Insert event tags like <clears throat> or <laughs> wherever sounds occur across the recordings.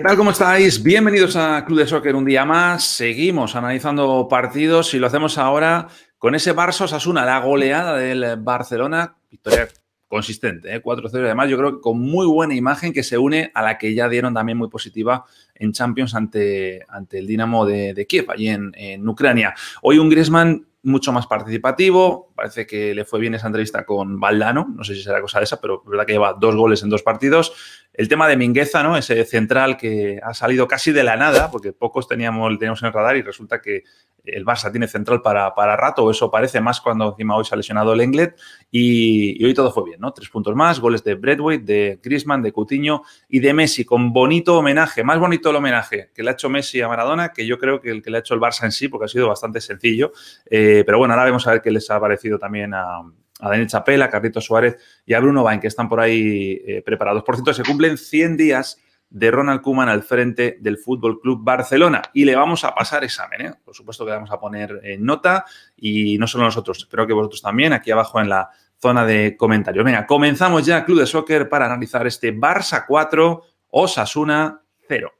¿Qué tal? ¿Cómo estáis? Bienvenidos a Club de Soccer un día más. Seguimos analizando partidos y lo hacemos ahora con ese Barça Osasuna, la goleada del Barcelona. Victoria consistente, ¿eh? 4-0 además yo creo que con muy buena imagen que se une a la que ya dieron también muy positiva en Champions ante, ante el Dinamo de, Kiev, allí en, en, Ucrania. Hoy un Griezmann mucho más participativo, parece que le fue bien esa entrevista con Valdano, no sé si será cosa de esa, pero es verdad que lleva dos goles en dos partidos. El tema de Mingueza, ¿no? Ese central que ha salido casi de la nada, porque pocos teníamos, teníamos en el radar y resulta que el Barça tiene central para, para rato, eso parece más cuando encima hoy se ha lesionado el Englet, y, hoy todo fue bien, ¿no? Tres puntos más, goles de Bradway, de Griezmann, de Coutinho y de Messi, con bonito homenaje, más bonito el homenaje que le ha hecho Messi a Maradona, que yo creo que el que le ha hecho el Barça en sí, porque ha sido bastante sencillo, eh, pero bueno, ahora vamos a ver qué les ha parecido también a, a Daniel Chapela, a Carlitos Suárez y a Bruno Bain, que están por ahí eh, preparados. Por cierto, se cumplen 100 días de Ronald Koeman al frente del Fútbol Club Barcelona y le vamos a pasar examen. ¿eh? Por supuesto que vamos a poner en nota y no solo nosotros, espero que vosotros también, aquí abajo en la zona de comentarios. Venga, comenzamos ya Club de Soccer para analizar este Barça 4, Osasuna 0.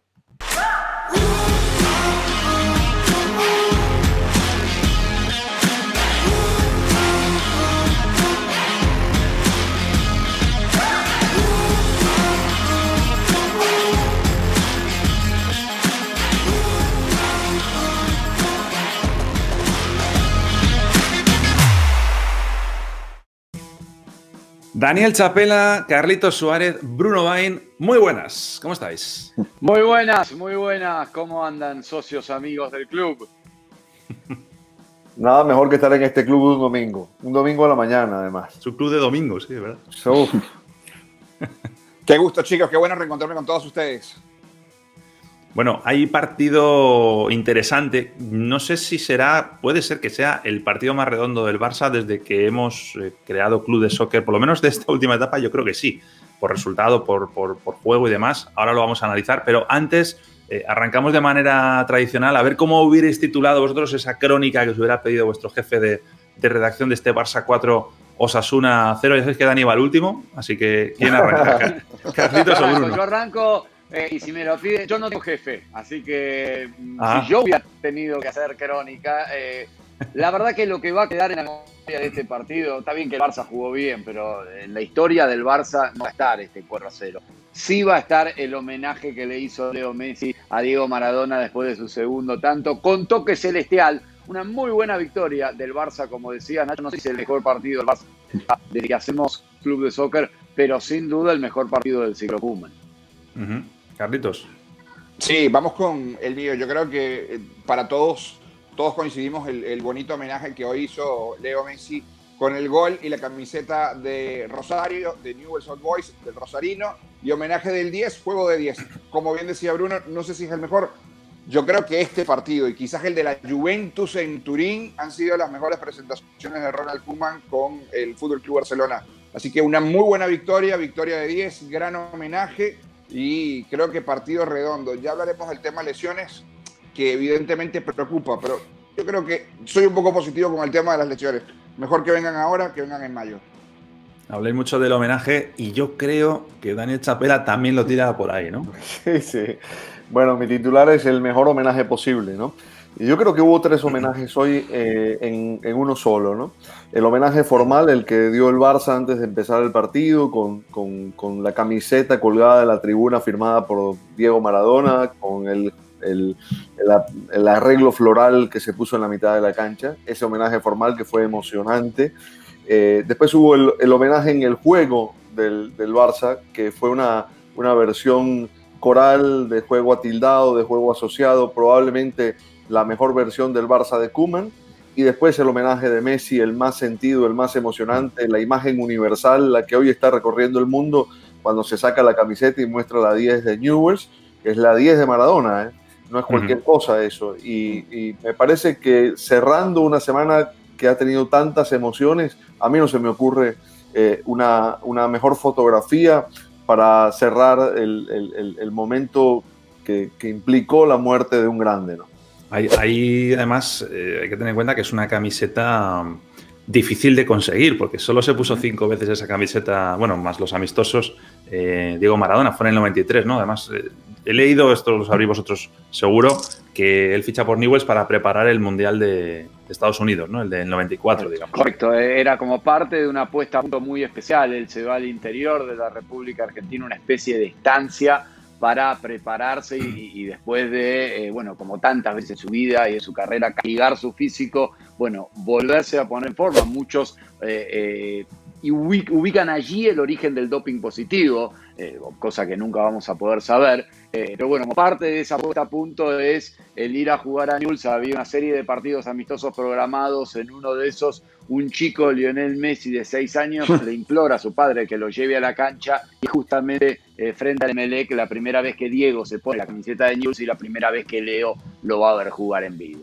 Daniel Chapela, Carlitos Suárez, Bruno Bain, muy buenas, ¿cómo estáis? Muy buenas, muy buenas, ¿cómo andan socios amigos del club? <laughs> Nada mejor que estar en este club un domingo, un domingo a la mañana además. Su club de domingos, sí, ¿verdad? <laughs> qué gusto chicos, qué bueno reencontrarme con todos ustedes. Bueno, hay partido interesante. No sé si será, puede ser que sea el partido más redondo del Barça desde que hemos eh, creado club de soccer, por lo menos de esta <laughs> última etapa, yo creo que sí, por resultado, por, juego y demás. Ahora lo vamos a analizar, pero antes eh, arrancamos de manera tradicional a ver cómo hubierais titulado vosotros esa crónica que os hubiera pedido vuestro jefe de, redacción de este Barça 4 Osasuna 0. Ya sabéis que Dani va al último, así que ¿quién arranca? <laughs> Carlitos o Bruno. Yo arranco eh, y si me lo pide, yo no tengo jefe, así que mm, ah. si yo hubiera tenido que hacer crónica, eh, la verdad que lo que va a quedar en la memoria de este partido, está bien que el Barça jugó bien, pero en la historia del Barça no va a estar este 4 a 0. Sí va a estar el homenaje que le hizo Leo Messi a Diego Maradona después de su segundo tanto, con toque celestial. Una muy buena victoria del Barça, como decía Nacho, no sé si es el mejor partido del Barça desde que hacemos club de soccer, pero sin duda el mejor partido del ciclo Kuman. Carlitos. Sí, vamos con el mío. Yo creo que eh, para todos, todos coincidimos el, bonito homenaje que hoy hizo Leo Messi con el gol y la camiseta de Rosario, de Newell's Old Boys, del Rosarino, y homenaje del 10, juego de 10. Como bien decía Bruno, no sé si es el mejor. Yo creo que este partido y quizás el de la Juventus en Turín han sido las mejores presentaciones de Ronald Koeman con el Fútbol Club Barcelona. Así que una muy buena victoria, victoria de 10, gran homenaje y creo que partido redondo. Ya hablaremos del tema lesiones, que evidentemente preocupa, pero yo creo que soy un poco positivo con el tema de las lesiones. Mejor que vengan ahora que vengan en mayo. Habléis mucho del homenaje y yo creo que Daniel Chapela también lo tira por ahí, ¿no? <laughs> Sí, sí. Bueno, mi titular es el mejor homenaje posible, ¿no? Yo creo que hubo tres homenajes hoy eh, en, uno solo, ¿no? El homenaje formal, el que dio el Barça antes de empezar el partido, con, con, la camiseta colgada de la tribuna firmada por Diego Maradona, con el, el, el, arreglo floral que se puso en la mitad de la cancha, ese homenaje formal que fue emocionante. Eh, después hubo el, homenaje en el juego del, del Barça, que fue una, una versión coral de juego atildado, de juego asociado, probablemente la mejor versión del Barça de Kuman y después el homenaje de Messi, el más sentido, el más emocionante, la imagen universal, la que hoy está recorriendo el mundo cuando se saca la camiseta y muestra la 10 de Newells, que es la 10 de Maradona, ¿eh? no es cualquier cosa eso. Y, me parece que cerrando una semana que ha tenido tantas emociones, a mí no se me ocurre eh, una, una, mejor fotografía para cerrar el, el, momento que, que, implicó la muerte de un grande. ¿no? Ahí, además eh, hay que tener en cuenta que es una camiseta difícil de conseguir, porque solo se puso cinco veces esa camiseta, bueno, más los amistosos, eh, Diego Maradona, fue en el 93, ¿no? Además, eh, he leído, esto lo sabréis vosotros seguro, que él ficha por Newells para preparar el Mundial de, Estados Unidos, ¿no? El del 94, digamos. Correcto, eh, era como parte de una apuesta muy especial. Él se va al interior de la República Argentina, una especie de estancia para prepararse y, después de, eh, bueno, como tantas veces su vida y en su carrera, castigar su físico, bueno, volverse a poner en forma. Muchos eh, eh, ubican allí el origen del doping positivo, cosa que nunca vamos a poder saber. pero bueno, parte de esa puesta a punto es el ir a jugar a Newell's. Había una serie de partidos amistosos programados. En uno de esos, un chico, Lionel Messi, de seis años, <laughs> le implora a su padre que lo lleve a la cancha y justamente eh, frente al Emelec la primera vez que Diego se pone la camiseta de News y la primera vez que Leo lo va a ver jugar en vivo.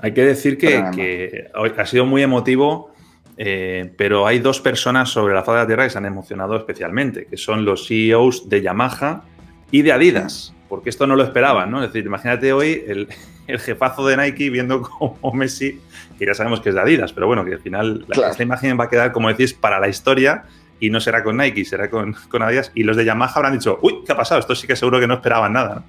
Hay que decir que, ha sido muy emotivo, eh, pero hay dos personas sobre la faz de la Tierra que se han emocionado especialmente, que son los CEOs de Yamaha y de Adidas, porque esto no lo esperaban, ¿no? Es decir, imagínate hoy el, <laughs> jefazo de Nike viendo como Messi, que ya sabemos que es de Adidas, pero bueno, que al final esta imagen va a quedar, como decís, para la historia y no será con Nike, será con, con Adidas. Y los de Yamaha habrán dicho, uy, ¿qué ha pasado? Esto sí que seguro que no esperaban nada.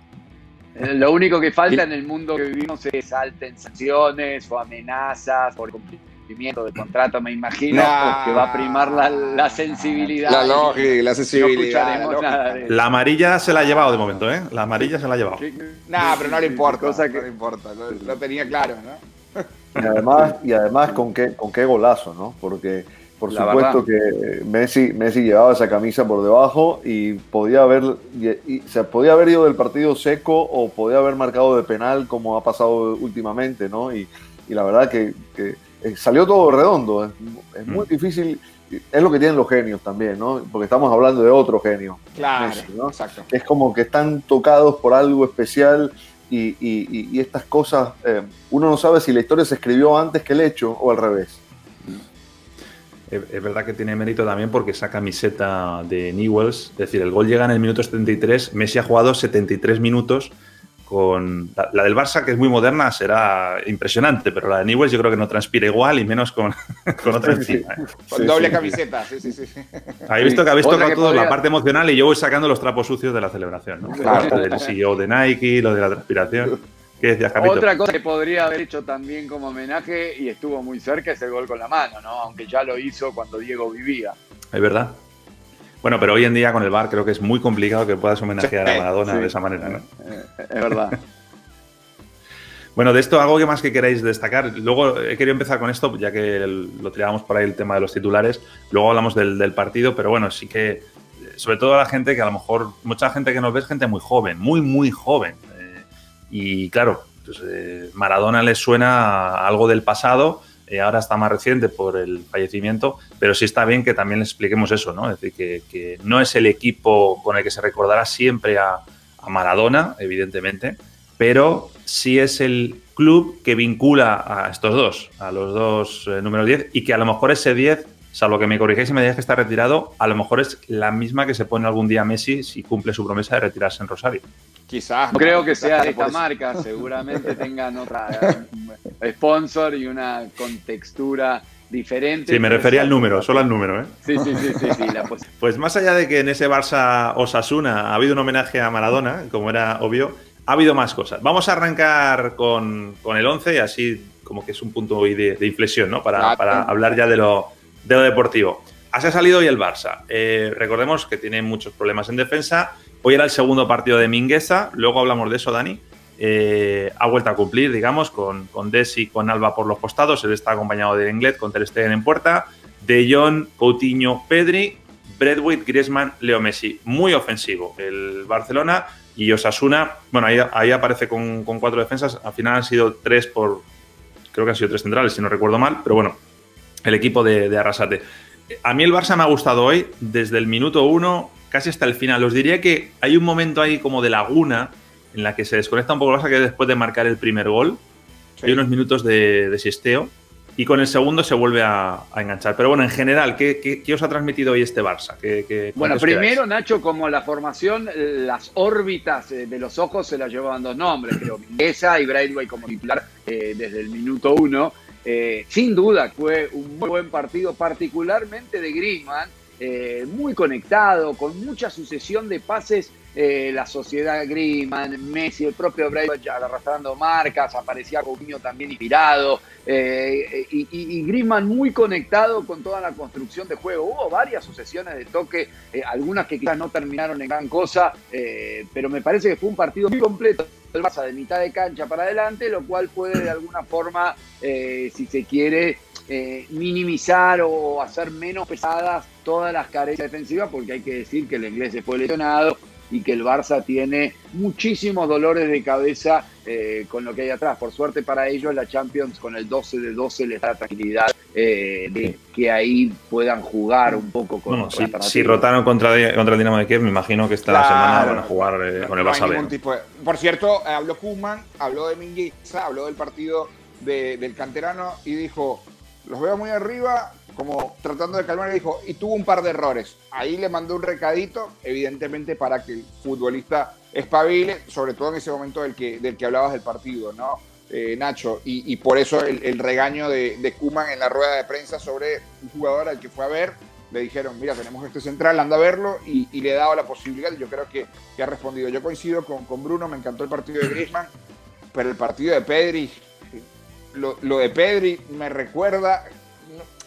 Eh, lo único que falta en el mundo que vivimos es altas sanciones o amenazas por cumplimiento de contrato, me imagino, que va a primar la, sensibilidad. La lógica, la sensibilidad. la, amarilla se la ha llevado de momento, ¿eh? La amarilla se la ha llevado. No, pero no le importa. Cosa que... No le importa, lo, tenía claro, ¿no? Y además, y además con, qué, con qué golazo, ¿no? Porque por supuesto que Messi, Messi llevaba esa camisa por debajo y podía haber, y, se podía haber ido del partido seco o podía haber marcado de penal como ha pasado últimamente, ¿no? Y, la verdad que, eh, salió todo redondo. Es, muy mm. difícil, es lo que tienen los genios también, ¿no? Porque estamos hablando de otro genio. Claro, exacto. Es como que están tocados por algo especial y, estas cosas, eh, uno no sabe si la historia se escribió antes que el hecho o al revés es verdad que tiene mérito también porque esa camiseta de Newells, es decir, el gol llega en el minuto 73, Messi ha jugado 73 minutos con la, del Barça, que es muy moderna, será impresionante, pero la de Newells yo creo que no transpira igual y menos con, <laughs> con otra encima. ¿eh? Con doble camiseta, sí, sí, sí. Habéis visto que habéis tocado todo la parte emocional y yo voy sacando los trapos sucios de la celebración, ¿no? Claro. del CEO de Nike, lo de la transpiración. Otra cosa que podría haber hecho también como homenaje y estuvo muy cerca es el gol con la mano, ¿no? Aunque ya lo hizo cuando Diego vivía. Es verdad. Bueno, pero hoy en día con el bar creo que es muy complicado que puedas homenajear a Maradona de esa manera, ¿no? Eh, es verdad. <laughs> Bueno, de esto, algo que más que queráis destacar. Luego he querido empezar con esto, ya que lo tirábamos por ahí el tema de los titulares. Luego hablamos del, del, partido, pero bueno, sí que, sobre todo a la gente que a lo mejor, mucha gente que nos ve es gente muy joven, muy, muy joven. Y claro, pues, eh, Maradona le suena algo del pasado, eh, ahora está más reciente por el fallecimiento, pero sí está bien que también le expliquemos eso, ¿no? Es decir, que, no es el equipo con el que se recordará siempre a, Maradona, evidentemente, pero sí es el club que vincula a estos dos, a los dos eh, números 10, y que a lo mejor ese 10, salvo que me corrigáis y me digáis que está retirado, a lo mejor es la misma que se pone algún día Messi si cumple su promesa de retirarse en Rosario. Quizás. No creo que sea de esta marca, <laughs> seguramente tengan otra sponsor y una contextura diferente. Sí, me refería al número, solo al número. ¿eh? Sí, sí, sí, sí, <laughs> Pues más allá de que en ese Barça Osasuna ha habido un homenaje a Maradona, como era obvio, ha habido más cosas. Vamos a arrancar con, el 11 y así como que es un punto de, de inflexión, ¿no? Para, hablar ya de lo, de lo deportivo. Así ha salido hoy el Barça. Eh, recordemos que tiene muchos problemas en defensa Hoy era el segundo partido de Mingueza, luego hablamos de eso, Dani. Eh, ha vuelto a cumplir, digamos, con, con Desi y con Alba por los costados. Él está acompañado de Englet con Ter Stegen en puerta. De Jong, Coutinho, Pedri, Bradwitt, Griezmann, Leo Messi. Muy ofensivo el Barcelona y Osasuna. Bueno, ahí, aparece con, cuatro defensas. Al final han sido tres por. Creo que han sido tres centrales, si no recuerdo mal. Pero bueno, el equipo de, de Arrasate. A mí el Barça me ha gustado hoy desde el minuto uno casi hasta el final. Os diría que hay un momento ahí como de laguna en la que se desconecta un poco el Barça que después de marcar el primer gol. Hay unos minutos de, de sisteo y con el segundo se vuelve a, enganchar. Pero bueno, en general, ¿qué, os ha transmitido hoy este Barça? bueno, primero, Nacho, como la formación, las órbitas eh, de los ojos se las llevaban dos nombres, creo, <clears throat> Mingueza y Braithwaite como titular eh, desde el minuto uno. Eh, sin duda fue un muy buen partido, particularmente de Griezmann, muy conectado, con mucha sucesión de pases eh, la sociedad Griezmann, Messi, el propio Braithwaite arrastrando marcas, aparecía Coutinho también inspirado, eh, y, y, Griezmann muy conectado con toda la construcción de juego. Hubo varias sucesiones de toque, eh, algunas que quizás no terminaron en gran cosa, pero me parece que fue un partido muy completo el Barça de mitad de cancha para adelante, lo cual puede de alguna forma, si se quiere, minimizar o hacer menos pesadas todas las carencias defensivas, porque hay que decir que el inglés se fue lesionado, y que el Barça tiene muchísimos dolores de cabeza eh, con lo que hay atrás. Por suerte para ellos, la Champions con el 12 de 12 les da tranquilidad eh, de que ahí puedan jugar un poco con bueno, si, si, rotaron contra, contra el Dinamo de Kiev, me imagino que esta semana van a jugar eh, con el Barça Por cierto, habló Kuman, habló de Mingueza, habló del partido del canterano y dijo, los veo muy arriba, como tratando de calmar, dijo, y tuvo un par de errores. Ahí le mandó un recadito, evidentemente para que el futbolista espabile, sobre todo en ese momento del que, del que hablabas del partido, ¿no? Eh, Nacho, y, por eso el, regaño de, de Kuman en la rueda de prensa sobre un jugador al que fue a ver, le dijeron, mira, tenemos este central, anda a verlo, y, le he dado la posibilidad, y yo creo que, que ha respondido. Yo coincido con, con, Bruno, me encantó el partido de Griezmann, pero el partido de Pedri, lo, lo de Pedri me recuerda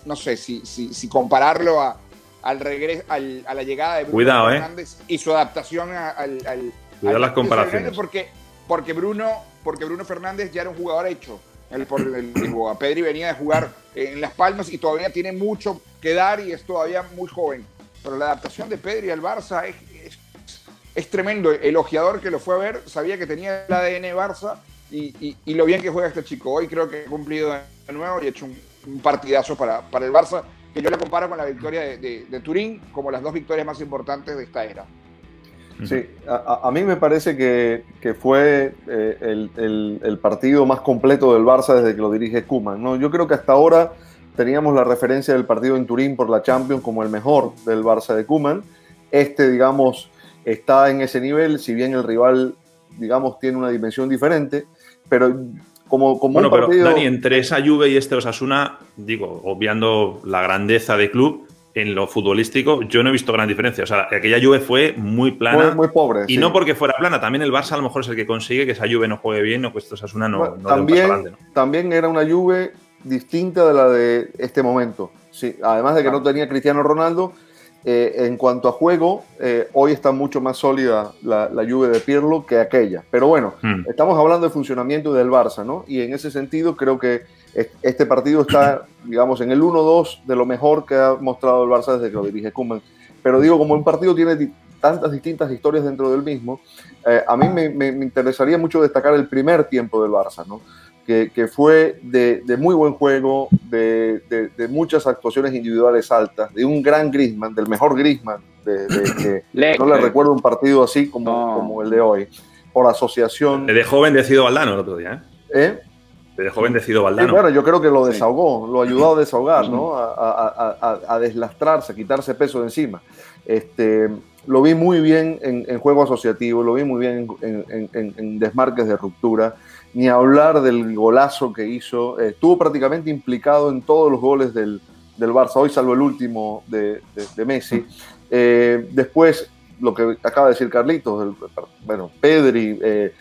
no sé si, si, compararlo a, al regreso, a la llegada de Bruno ¿eh? Fernández y su adaptación al, al, las comparaciones. Porque, porque, Bruno, porque Bruno Fernández ya era un jugador hecho. El, por el, Pedri venía de jugar en Las Palmas y todavía tiene mucho que dar y es todavía muy joven. Pero la adaptación de Pedri al Barça es, es, tremendo. El ojeador que lo fue a ver sabía que tenía el ADN Barça y, y, lo bien que juega este chico. Hoy creo que ha cumplido de nuevo y ha hecho un, un partidazo para, para el Barça, que yo le comparo con la victoria de, Turín como las dos victorias más importantes de esta era. Sí, a, mí me parece que, que fue eh, el, el, partido más completo del Barça desde que lo dirige Kuman. ¿no? Yo creo que hasta ahora teníamos la referencia del partido en Turín por la Champions como el mejor del Barça de Kuman. Este, digamos, está en ese nivel, si bien el rival, digamos, tiene una dimensión diferente, pero como, como bueno, pero Dani, entre esa Juve y este Osasuna, digo, obviando la grandeza de club, en lo futbolístico yo no he visto gran diferencia. O sea, aquella Juve fue muy plana. Muy, pobre. Y no porque fuera plana, también el Barça a lo mejor es el que consigue que esa Juve no juegue bien o que este Osasuna no, no también, también era una Juve distinta de la de este momento. Sí, además de que no tenía Cristiano Ronaldo, eh, en cuanto a juego, eh, hoy está mucho más sólida la, la Juve de Pirlo que aquella. Pero bueno, hmm. estamos hablando de funcionamiento del Barça, ¿no? Y en ese sentido creo que este partido está, digamos, en el 1-2 de lo mejor que ha mostrado el Barça desde que lo dirige Koeman. Pero digo, como un partido tiene tantas distintas historias dentro del mismo, eh, a mí me, me, interesaría mucho destacar el primer tiempo del Barça, ¿no? Que, fue de, muy buen juego, de, muchas actuaciones individuales altas, de un gran Grisman, del mejor Grisman, que <coughs> no le recuerdo un partido así como, como el de hoy, por asociación. Le dejó bendecido Valdano el otro día, ¿eh? ¿Eh? Le dejó bendecido Valdano. bueno, yo creo que lo desahogó, lo ayudó a <coughs> desahogar, ¿no? A, deslastrarse, a quitarse peso de encima. Este, lo vi muy bien en, juego asociativo, lo vi muy bien en desmarques de ruptura ni hablar del golazo que hizo. estuvo prácticamente implicado en todos los goles del, del Barça, hoy salvo el último de, de, Messi. Eh, después, lo que acaba de decir Carlitos, bueno, Pedri, eh,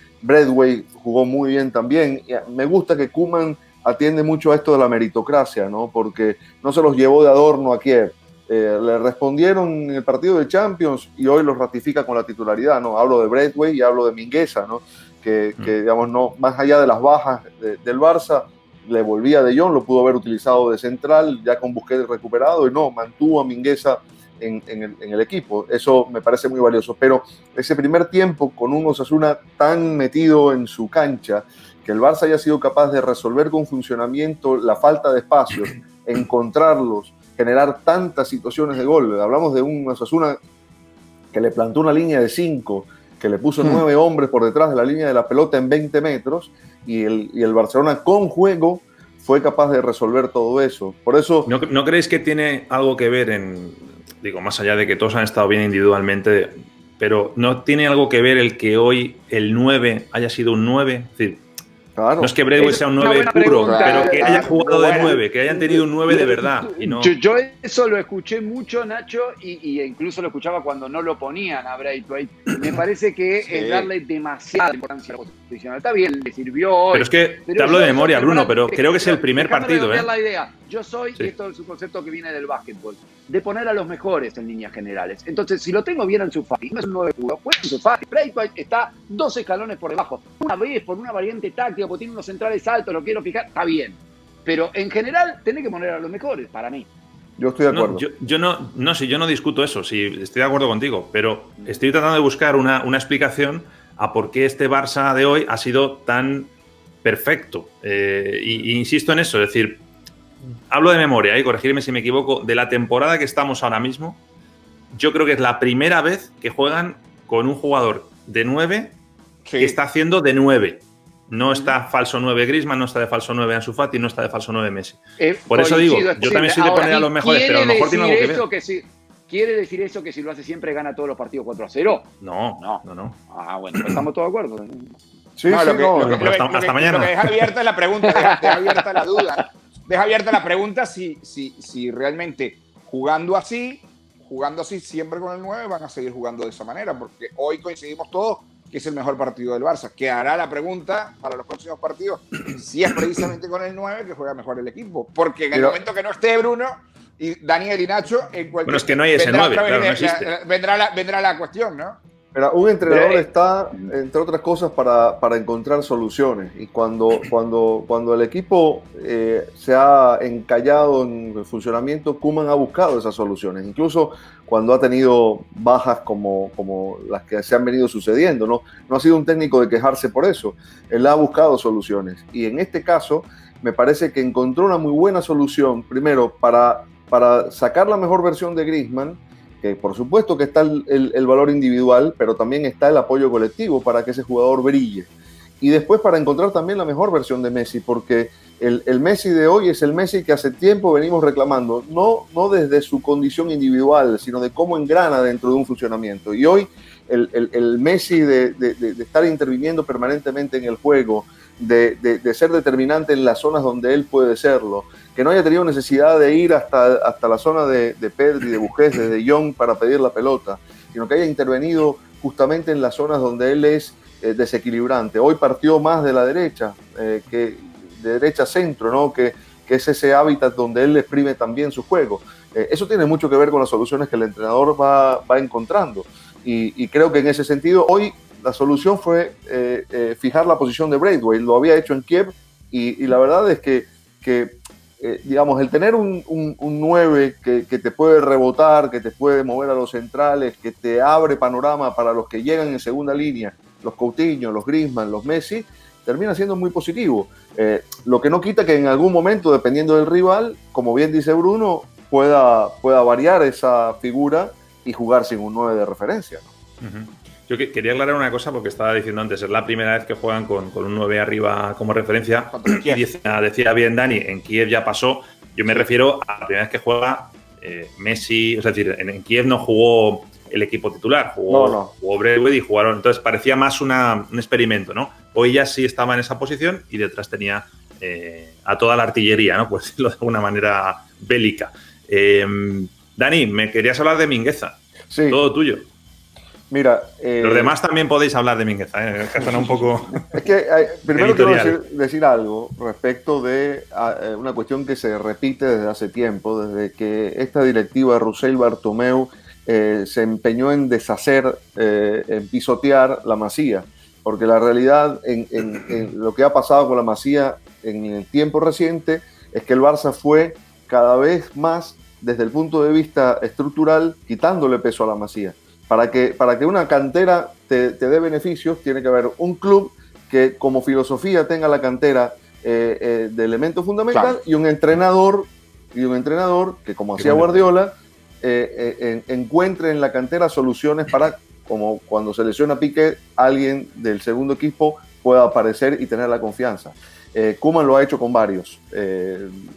jugó muy bien también. Me gusta que Kuman atiende mucho a esto de la meritocracia, ¿no? Porque no se los llevó de adorno a Kiev. Eh, le respondieron en el partido de Champions y hoy los ratifica con la titularidad, ¿no? Hablo de Bradway y hablo de Mingueza, ¿no? Que, digamos, no, más allá de las bajas del Barça, le volvía de Jong, lo pudo haber utilizado de central, ya con Busquets recuperado, y no, mantuvo a Mingueza en, el, equipo. Eso me parece muy valioso. Pero ese primer tiempo, con un Osasuna tan metido en su cancha, que el Barça haya sido capaz de resolver con funcionamiento la falta de espacios, <clears throat> encontrarlos, generar tantas situaciones de gol. Hablamos de un Osasuna que le plantó una línea de cinco, que le puso hmm. nueve hombres por detrás de la línea de la pelota en 20 metros y el, y el Barcelona con juego fue capaz de resolver todo eso. Por eso... ¿No, ¿No, creéis que tiene algo que ver en, digo, más allá de que todos han estado bien individualmente, pero no tiene algo que ver el que hoy el 9 haya sido un 9? Es decir, no es que Bradway sea un 9 puro, pero que haya jugado de 9, que hayan tenido un 9 de verdad. Y no... yo, eso lo escuché mucho, Nacho, y, incluso lo escuchaba cuando no lo ponían a Braithwaite. Me parece que es darle demasiada importancia a la posición. Está bien, le sirvió hoy. Pero es que te hablo de memoria, Bruno, pero creo que es el primer partido. ¿eh? la idea. Yo soy, y esto es un concepto que viene del básquetbol, de poner a los mejores en líneas generales. Entonces, si lo tengo bien en su Fati, no es un 9 puro, pues en su Fati. Braithwaite está dos escalones por debajo. Una vez, por una variante táctica, porque tiene unos centrales altos, lo quiero fijar, está bien. Pero en general, tenés que poner a los mejores, para mí. Yo estoy de acuerdo. yo, no, no, si yo no discuto eso, sí, estoy de acuerdo contigo, pero estoy tratando de buscar una, una explicación a por qué este Barça de hoy ha sido tan perfecto. Eh, y, insisto en eso, es decir, hablo de memoria, y corregirme si me equivoco, de la temporada que estamos ahora mismo, yo creo que es la primera vez que juegan con un jugador de 9 que está haciendo de 9. No está falso 9 Grisman, no está de falso 9 Ansu Fati, no está de falso 9 Messi. Eh, Por eso digo, yo también soy de poner a los mejores, pero a lo mejor tiene algo que ver. ¿Quiere decir eso que si lo hace siempre gana todos los partidos 4 a 0? No, no, no. no. Ah, bueno, pues estamos todos de acuerdo. Sí, sí, no, hasta, mañana. Lo que deja abierta la pregunta, deja, abierta la duda. Deja abierta la pregunta si, si, si realmente jugando así, jugando así siempre con el 9, van a seguir jugando de esa manera, porque hoy coincidimos todos que es el mejor partido del Barça. Que hará la pregunta para los próximos partidos si es precisamente con el 9 que juega mejor el equipo. Porque en el momento que no esté Bruno y Daniel y Nacho, en cualquier Bueno, es que no hay ese 9, claro, no existe. vendrá, la, vendrá la cuestión, ¿no? Pero un entrenador está, entre otras cosas, para, para, encontrar soluciones. Y cuando, cuando, cuando el equipo eh, se ha encallado en el funcionamiento, Kuman ha buscado esas soluciones. Incluso cuando ha tenido bajas como, como las que se han venido sucediendo. ¿no? no ha sido un técnico de quejarse por eso. Él ha buscado soluciones. Y en este caso, me parece que encontró una muy buena solución, primero, para, para sacar la mejor versión de Griezmann que por supuesto que está el, valor individual, pero también está el apoyo colectivo para que ese jugador brille. Y después para encontrar también la mejor versión de Messi, porque el, Messi de hoy es el Messi que hace tiempo venimos reclamando, no, no desde su condición individual, sino de cómo engrana dentro de un funcionamiento. Y hoy el, Messi de, de, estar interviniendo permanentemente en el juego, de, ser determinante en las zonas donde él puede serlo, que no haya tenido necesidad de ir hasta, hasta la zona de, de Pedri, de Bujés, de Young para pedir la pelota, sino que haya intervenido justamente en las zonas donde él es eh, desequilibrante. Hoy partió más de la derecha, eh, que de derecha centro, ¿no? que, que es ese hábitat donde él exprime también su juego. Eh, eso tiene mucho que ver con las soluciones que el entrenador va, va encontrando. Y, y, creo que en ese sentido, hoy la solución fue fijar la posición de Braithwaite. Lo había hecho en Kiev y, y la verdad es que, que eh, digamos, el tener un, un, 9 que, que, te puede rebotar, que te puede mover a los centrales, que te abre panorama para los que llegan en segunda línea, los Coutinho, los Griezmann, los Messi, termina siendo muy positivo. Eh, lo que no quita que en algún momento, dependiendo del rival, como bien dice Bruno, pueda, pueda variar esa figura y jugar sin un 9 de referencia. Yo quería aclarar una cosa porque estaba diciendo antes, es la primera vez que juegan con, un 9 arriba como referencia. Y decía, bien Dani, en Kiev ya pasó. Yo me refiero a la primera vez que juega eh, Messi, es decir, en, Kiev no jugó el equipo titular, jugó, no, jugó y jugaron. Entonces parecía más un experimento, ¿no? Hoy ya sí estaba en esa posición y detrás tenía eh, a toda la artillería, ¿no? <laughs> Pues decirlo de alguna manera bélica. Eh, Dani, me querías hablar de Mingueza. Sí. Todo tuyo. Mira. Eh, Los demás también podéis hablar de Mingueza, ¿eh? que suena un poco. es que eh, primero quiero decir, algo respecto de eh, una cuestión que se repite desde hace tiempo, desde que esta directiva Roussel Bartomeu se empeñó en deshacer, en pisotear la masía. Porque la realidad, en, en lo que ha pasado con la masía en el tiempo reciente, es que el Barça fue cada vez más, desde el punto de vista estructural, quitándole peso a la masía. Para que, para que una cantera te, dé beneficios, tiene que haber un club que como filosofía tenga la cantera eh, eh, de elemento fundamental y un entrenador y un entrenador que como hacía Guardiola eh, encuentre en la cantera soluciones para como cuando se lesiona Piqué alguien del segundo equipo pueda aparecer y tener la confianza. Kuman lo ha hecho con varios.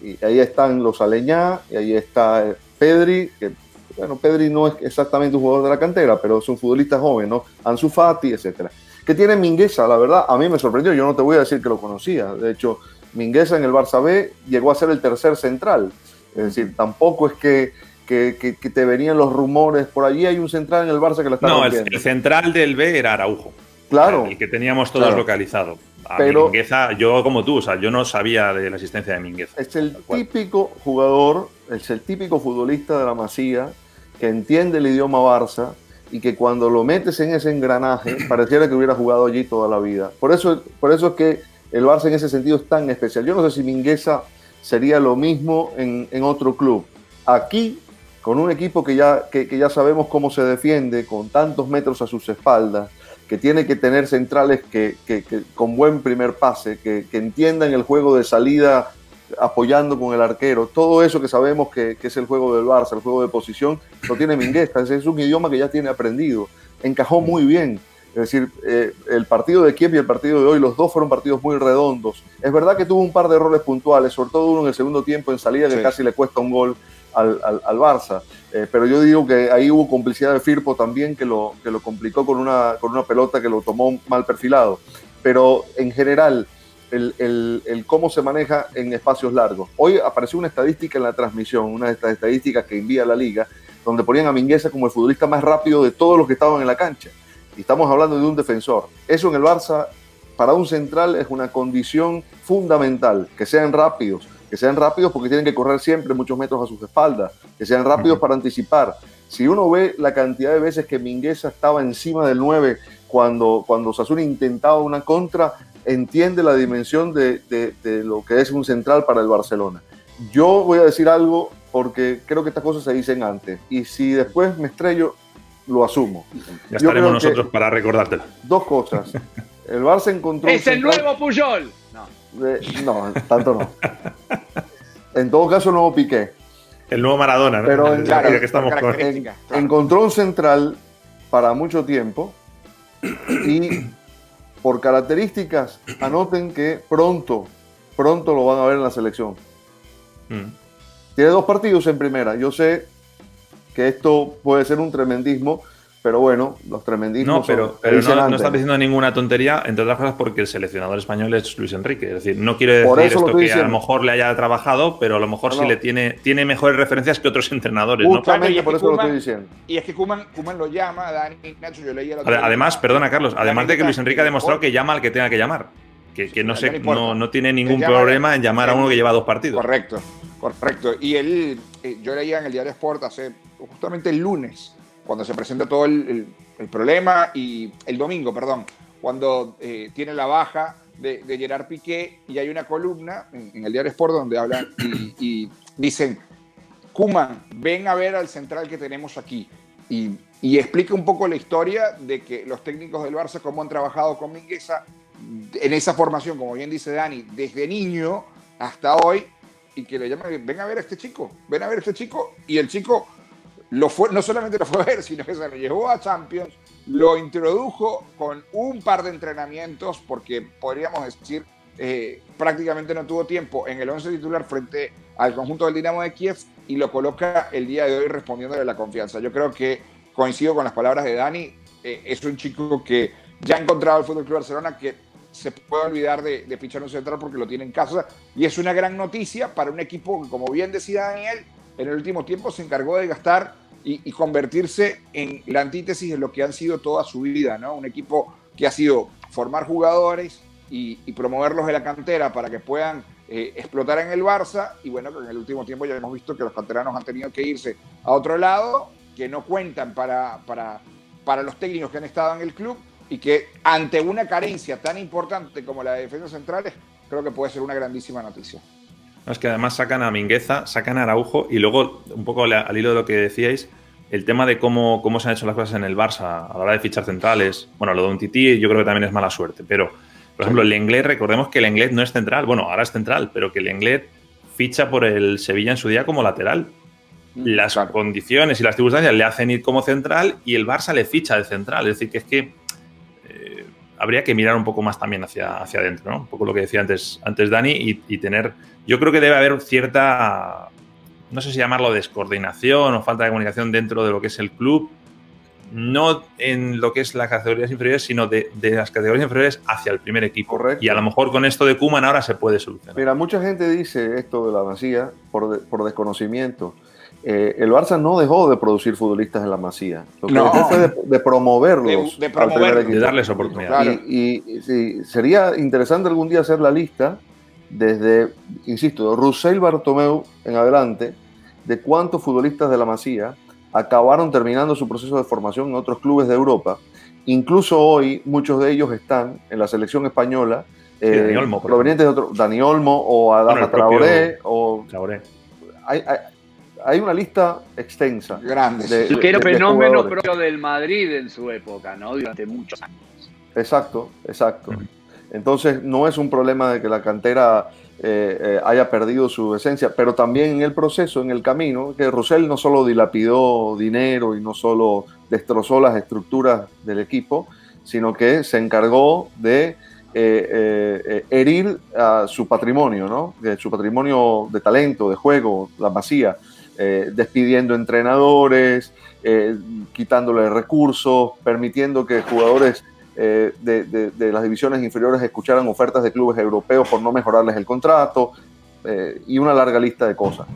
Y ahí están los Aleñá, y ahí está Pedri, que bueno, Pedri no es exactamente un jugador de la cantera, pero es un futbolista joven, ¿no? Ansu Fati, etcétera. ¿Qué tiene Mingueza? La verdad, a mí me sorprendió. Yo no te voy a decir que lo conocía. De hecho, Mingueza en el Barça B llegó a ser el tercer central. Es decir, tampoco es que, que, te venían los rumores. Por allí hay un central en el Barça que lo está No, el, central del B era Araujo. Claro. El que teníamos todos localizado. A pero, Mingueza, yo como tú, o sea, yo no sabía de la existencia de Mingueza. Es el típico jugador, es el típico futbolista de la Masía que entiende el idioma Barça y que cuando lo metes en ese engranaje <clears throat> pareciera que hubiera jugado allí toda la vida. Por eso, por eso es que el Barça en ese sentido es tan especial. Yo no sé si Mingueza sería lo mismo en, otro club. Aquí, con un equipo que ya, que, ya sabemos cómo se defiende, con tantos metros a sus espaldas, que tiene que tener centrales que, con buen primer pase, que, entiendan el juego de salida apoyando con el arquero, todo eso que sabemos que, es el juego del Barça, el juego de posición, lo tiene Mingueza, es un idioma que ya tiene aprendido, encajó muy bien. Es decir, eh, el partido de Kiev y el partido de hoy, los dos fueron partidos muy redondos. Es verdad que tuvo un par de errores puntuales, sobre todo uno en el segundo tiempo en salida que casi le cuesta un gol al, al, Barça. Eh, pero yo digo que ahí hubo complicidad de Firpo también que lo, que lo complicó con una, con una pelota que lo tomó mal perfilado. Pero en general, el, cómo se maneja en espacios largos. Hoy apareció una estadística en la transmisión, una de estas estadísticas que envía la liga, donde ponían a Mingueza como el futbolista más rápido de todos los que estaban en la cancha. Y estamos hablando de un defensor. Eso en el Barça, para un central, es una condición fundamental, que sean rápidos, que sean rápidos porque tienen que correr siempre muchos metros a sus espaldas, que sean rápidos para anticipar. Si uno ve la cantidad de veces que Mingueza estaba encima del 9 cuando, cuando Sasuna intentaba una contra, entiende la dimensión de, lo que es un central para el Barcelona. Yo voy a decir algo porque creo que estas cosas se dicen antes y si después me estrello, lo asumo. Ya estaremos nosotros para recordártelo. Dos cosas. El Barça encontró... ¡Es el nuevo Puyol! No. tanto no. En todo caso, nuevo Piqué. El nuevo Maradona, ¿no? Pero que estamos encontró un central para mucho tiempo y por características, anoten que pronto, pronto lo van a ver en la selección. Mm. Tiene dos partidos en primera. Yo sé que esto puede ser un tremendismo, pero bueno, los tremendismos. No, pero, pero no, no, estás diciendo ninguna tontería, entre otras cosas porque el seleccionador español es Luis Enrique. Es decir, no quiere decir esto que a lo mejor le haya trabajado, pero a lo mejor sí le tiene, tiene mejores referencias que otros entrenadores. Justamente por eso lo estoy diciendo. Y es que Kuman, lo llama, Dani Nacho, yo leía Además, perdona, Carlos, además de que Luis Enrique ha demostrado que llama al que tenga que llamar. Que, que no, sé, no, no, tiene ningún problema en llamar a uno que lleva dos partidos. Correcto, correcto. Y él, eh, yo leía en el diario Sport hace justamente el lunes cuando se presenta todo el, problema y el domingo, perdón, cuando eh, tiene la baja de, Gerard Piqué y hay una columna en, el diario Sport donde hablan y, dicen, Kuman, ven a ver al central que tenemos aquí. Y, explica un poco la historia de que los técnicos del Barça, cómo han trabajado con Mingueza en esa formación, como bien dice Dani, desde niño hasta hoy, y que le llaman, ven a ver a este chico, ven a ver a este chico, y el chico no solamente lo fue a ver, sino que se lo llevó a Champions, lo introdujo con un par de entrenamientos, porque podríamos decir, eh, prácticamente no tuvo tiempo en el 11 titular frente al conjunto del Dinamo de Kiev y lo coloca el día de hoy respondiéndole la confianza. Yo creo que coincido con las palabras de Dani, eh, es un chico que ya ha encontrado el Fútbol Club Barcelona que se puede olvidar de, de fichar un central porque lo tiene en casa y es una gran noticia para un equipo que, como bien decía Daniel, en el último tiempo se encargó de gastar y, convertirse en la antítesis de lo que han sido toda su vida, ¿no? Un equipo que ha sido formar jugadores y, promoverlos de la cantera para que puedan eh, explotar en el Barça. Y bueno, en el último tiempo ya hemos visto que los canteranos han tenido que irse a otro lado, que no cuentan para, para, para los técnicos que han estado en el club y que ante una carencia tan importante como la de defensas centrales, creo que puede ser una grandísima noticia. Es que además sacan a Mingueza, sacan a Araujo y luego, un poco al hilo de lo que decíais, el tema de cómo, cómo se han hecho las cosas en el Barça a la hora de fichar centrales. Bueno, lo de un Titi yo creo que también es mala suerte, pero, por ejemplo, el inglés, recordemos que el inglés no es central, bueno, ahora es central, pero que el inglés ficha por el Sevilla en su día como lateral. Mm, las condiciones y las circunstancias le hacen ir como central y el Barça le ficha de central. Es decir, que es que habría que mirar un poco más también hacia, hacia adentro, ¿no? Un poco lo que decía antes, antes Dani, y, y tener. Yo creo que debe haber cierta. No sé si llamarlo descoordinación o falta de comunicación dentro de lo que es el club no en lo que es las categorías inferiores, sino de, las categorías inferiores hacia el primer equipo. Y a lo mejor con esto de Kuman ahora se puede solucionar. Mira, mucha gente dice esto de la Masía por, por desconocimiento. Eh, el Barça no dejó de producir futbolistas en la Masía. Lo que dejó fue de, promoverlos. De, de, darles oportunidad. Y, sería interesante algún día hacer la lista desde, insisto, Roussel Bartomeu en adelante, de cuántos futbolistas de la Masía acabaron terminando su proceso de formación en otros clubes de Europa. Incluso hoy muchos de ellos están en la selección española, eh, provenientes de otro, Dani Olmo o Adama Traoré. O, Hay, una lista extensa. Grande. De, que era fenómeno propio del Madrid en su época, ¿no? Durante muchos años. Exacto, exacto. Entonces no es un problema de que la cantera eh, eh, haya perdido su esencia, pero también en el proceso, en el camino, que Rosell no solo dilapidó dinero y no solo destrozó las estructuras del equipo, sino que se encargó de eh, herir a su patrimonio, ¿no? De su patrimonio de talento, de juego, la masía, despidiendo entrenadores, quitándole recursos, permitiendo que jugadores eh, de, las divisiones inferiores escucharan ofertas de clubes europeos por no mejorarles el contrato eh, y una larga lista de cosas.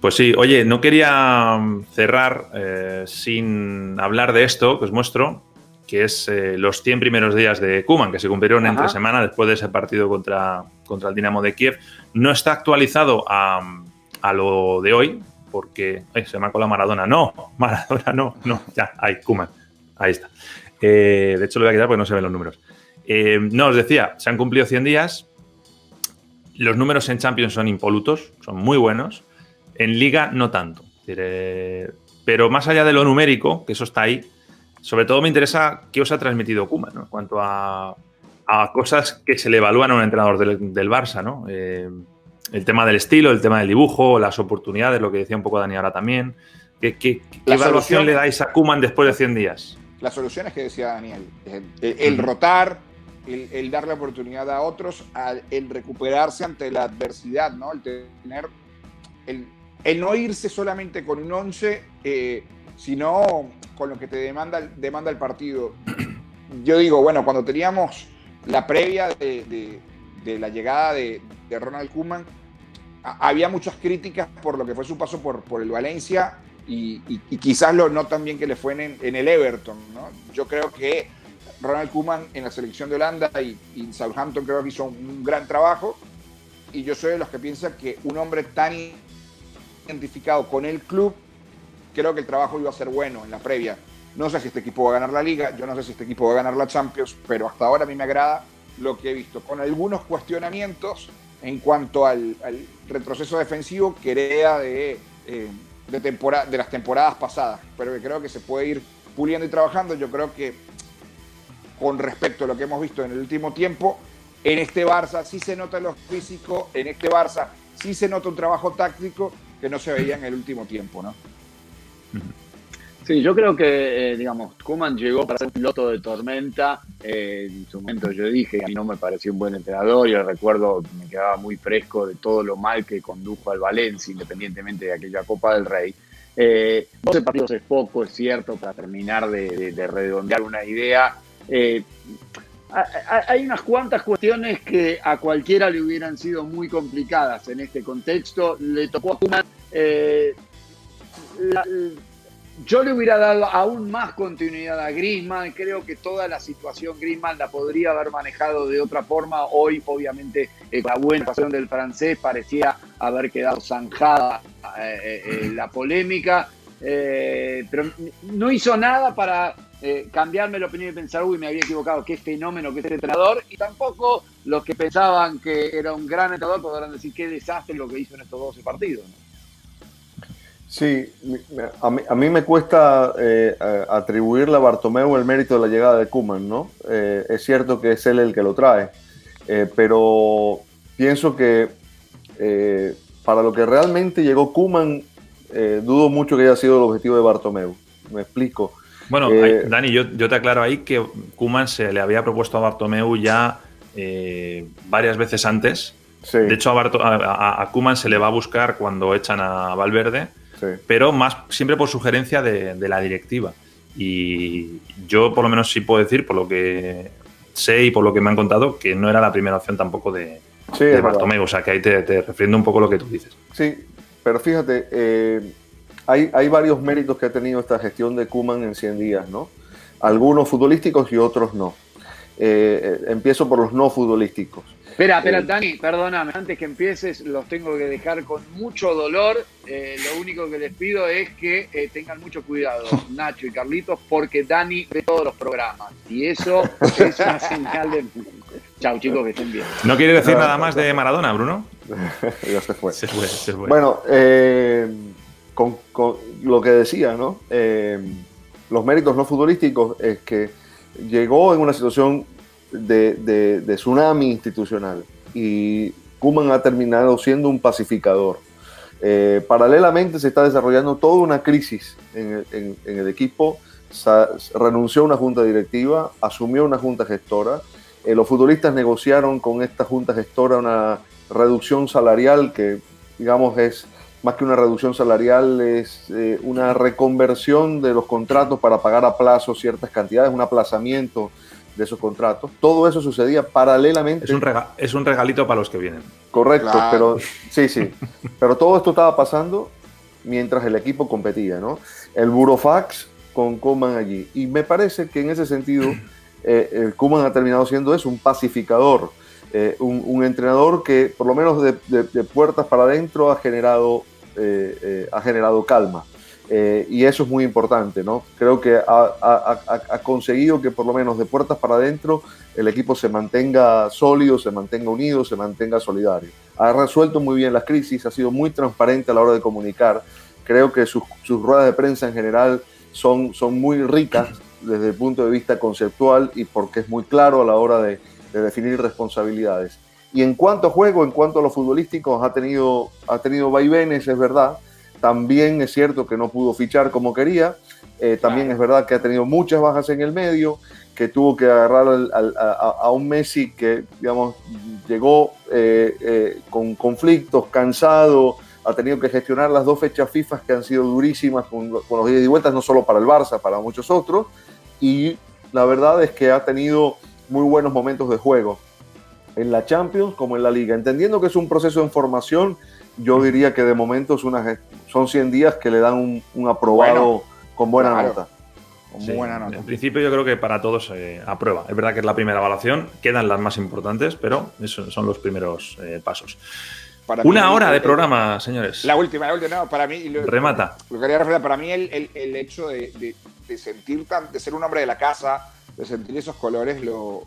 Pues sí, oye, no quería mm, cerrar eh, sin hablar de esto que os muestro, que es los 100 primeros días de Kuman, que se cumplieron entre semana después de ese partido contra, contra el Dinamo de Kiev. No está actualizado a, a lo de hoy, porque se me ha colado Maradona. No, <laughs> Maradona no, no, ya, hay Kuman. Ahí está. Eh, de hecho, lo voy a quitar porque no se ven los números. Eh, no, os decía, se han cumplido 100 días. Los números en Champions son impolutos, son muy buenos. En Liga, no tanto. Pero más allá de lo numérico, que eso está ahí, sobre todo me interesa qué os ha transmitido Kuma, En cuanto a, cosas que se le evalúan a un entrenador del, Barça, ¿no? Eh, el tema del estilo, el tema del dibujo, las oportunidades, lo que decía un poco Dani ahora también. ¿Qué, evaluación le dais a Kuman después de 100 días? las soluciones que decía Daniel, el, rotar, el, darle oportunidad a otros, el recuperarse ante la adversidad, ¿no? El tener, el, no irse solamente con un 11, eh, sino con lo que te demanda, demanda el partido. Yo digo, bueno, cuando teníamos la previa de, la llegada de, Ronald Koeman, había muchas críticas por lo que fue su paso por, el Valencia y, quizás lo no tan bien que le fue en, el Everton. ¿no? Yo creo que Ronald Koeman en la selección de Holanda y, y Southampton creo que hizo un, gran trabajo y yo soy de los que piensan que un hombre tan identificado con el club, creo que el trabajo iba a ser bueno en la previa. No sé si este equipo va a ganar la liga, yo no sé si este equipo va a ganar la Champions, pero hasta ahora a mí me agrada lo que he visto, con algunos cuestionamientos en cuanto al, retroceso defensivo que hereda de eh, de, de las temporadas pasadas, pero que creo que se puede ir puliendo y trabajando. Yo creo que con respecto a lo que hemos visto en el último tiempo, en este Barça sí se nota lo físico, en este Barça sí se nota un trabajo táctico que no se veía en el último tiempo, ¿no? Sí, yo creo que, eh, digamos, Kuman llegó para ser piloto de tormenta. Eh, en su momento yo dije a mí no me pareció un buen entrenador y recuerdo me quedaba muy fresco de todo lo mal que condujo al Valencia, independientemente de aquella Copa del Rey. Eh, 12 partidos es poco, es cierto, para terminar de, redondear una idea. Eh, hay unas cuantas cuestiones que a cualquiera le hubieran sido muy complicadas en este contexto. Le tocó a Kuman la, yo le hubiera dado aún más continuidad a Griezmann. Creo que toda la situación Griezmann la podría haber manejado de otra forma. Hoy, obviamente, eh, la buena pasión del francés parecía haber quedado zanjada eh, eh, la polémica. pero no hizo nada para cambiarme la opinión y pensar, uy, me había equivocado, qué fenómeno que es el entrenador. Y tampoco los que pensaban que era un gran entrenador podrán decir qué desastre lo que hizo en estos 12 partidos. Sí, a mí, me cuesta eh, atribuirle a Bartomeu el mérito de la llegada de Kuman, ¿no? Eh, es cierto que es él el que lo trae, eh, pero pienso que para lo que realmente llegó Kuman, dudo mucho que haya sido el objetivo de Bartomeu. Me explico. Bueno, Dani, yo, te aclaro ahí que Kuman se le había propuesto a Bartomeu ya varias veces antes. De hecho, a, a, Kuman se le va a buscar cuando echan a Valverde, pero más siempre por sugerencia de, la directiva. Y yo, por lo menos, sí puedo decir, por lo que sé y por lo que me han contado, que no era la primera opción tampoco de, Bartomeu. O sea, que ahí te, te refriendo un poco lo que tú dices. Sí, pero fíjate, eh, hay, hay, varios méritos que ha tenido esta gestión de Kuman en 100 días, ¿no? Algunos futbolísticos y otros no. Eh, eh, empiezo por los no futbolísticos. Espera, espera, Dani, perdóname, antes que empieces, los tengo que dejar con mucho dolor. lo único que les pido es que tengan mucho cuidado, <laughs> Nacho y Carlitos, porque Dani ve todos los programas. Y eso es una <laughs> señal de. Chao, chicos, que estén bien. ¿No quiere decir nada más de Maradona, Bruno? <laughs> ya se fue. Se fue, se fue. Bueno, con, lo que decía, ¿no? Eh, los méritos no futbolísticos es que llegó en una situación de, tsunami institucional y Kuman ha terminado siendo un pacificador. Eh, paralelamente se está desarrollando toda una crisis en el, equipo. renunció a una junta directiva, asumió una junta gestora. Eh, los futbolistas negociaron con esta junta gestora una reducción salarial que, digamos, es más que una reducción salarial, es eh, una reconversión de los contratos para pagar a plazo ciertas cantidades, un aplazamiento de esos contratos. Todo eso sucedía paralelamente. Es un, es un regalito para los que vienen. Correcto, pero sí, sí. pero todo esto estaba pasando mientras el equipo competía, ¿no? El Burofax con Kuman allí. Y me parece que en ese sentido, eh, el Kuman ha terminado siendo eso, un pacificador. Eh, un, entrenador que por lo menos de, de puertas para adentro ha generado ha generado calma. Eh, y eso es muy importante, ¿no? Creo que ha, conseguido que por lo menos de puertas para adentro el equipo se mantenga sólido, se mantenga unido, se mantenga solidario. Ha resuelto muy bien las crisis, ha sido muy transparente a la hora de comunicar. Creo que sus, ruedas de prensa en general son, son muy ricas desde el punto de vista conceptual y porque es muy claro a la hora de definir responsabilidades. Y en cuanto a juego, en cuanto a los futbolísticos, ha tenido, ha tenido vaivenes, es verdad. También es cierto que no pudo fichar como quería. Eh, también es verdad que ha tenido muchas bajas en el medio, que tuvo que agarrar a, un Messi que, digamos, llegó eh, eh, con conflictos, cansado, ha tenido que gestionar las dos fechas FIFA que han sido durísimas con, con los días y vueltas, no solo para el Barça, para muchos otros. Y la verdad es que ha tenido muy buenos momentos de juego en la Champions como en la Liga. Entendiendo que es un proceso de formación, yo diría que de momento es una, son 100 días que le dan un, aprobado con buena nota. buena nota. En principio yo creo que para todos eh, aprueba. Es verdad que es la primera evaluación, quedan las más importantes, pero esos son los primeros eh, pasos. Una hora de programa, señores. La última, la última, no, para mí. Remata. Lo quería referir, para mí el, hecho de, sentir, de ser un hombre de la casa, de sentir esos colores, lo,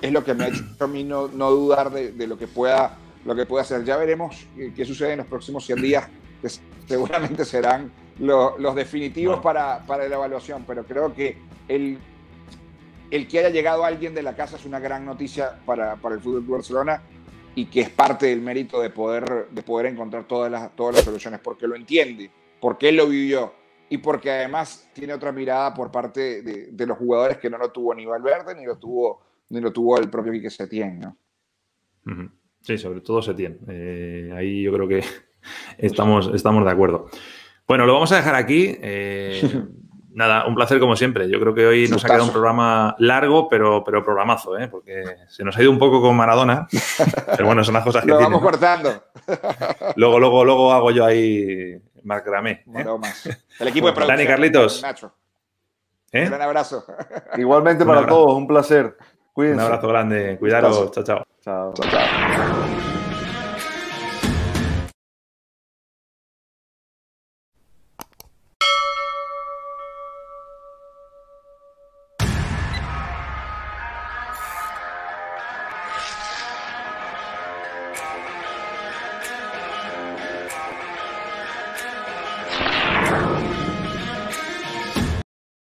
es lo que me ha hecho a mí no, dudar de, lo, que pueda, lo que pueda hacer. Ya veremos qué, sucede en los próximos 100 días, que seguramente serán los definitivos para, la evaluación, pero creo que el, el que haya llegado alguien de la casa es una gran noticia para, el fútbol de Barcelona y que es parte del mérito de poder, de poder encontrar todas las, todas las soluciones, porque lo entiende, porque él lo vivió y porque además tiene otra mirada por parte de, los jugadores que no lo tuvo ni Valverde ni lo tuvo ni lo tuvo el propio Quique Setién, ¿no? Sí, sobre todo Setién. Eh, ahí yo creo que <laughs> estamos, estamos de acuerdo. Bueno, lo vamos a dejar aquí. Eh, <laughs> nada, un placer como siempre. Yo creo que hoy nos ha quedado un programa largo, pero, pero programazo, ¿eh? porque se nos ha ido un poco con Maradona. <laughs> Pero bueno, son las cosas que. lo vamos cortando. luego, luego, luego hago yo ahí Macramé. ¿eh? El equipo de producción. Dani Carlitos. Un gran abrazo. Igualmente para todos, un placer. Un abrazo grande. Cuidaros. chao. Chao, chao. chao.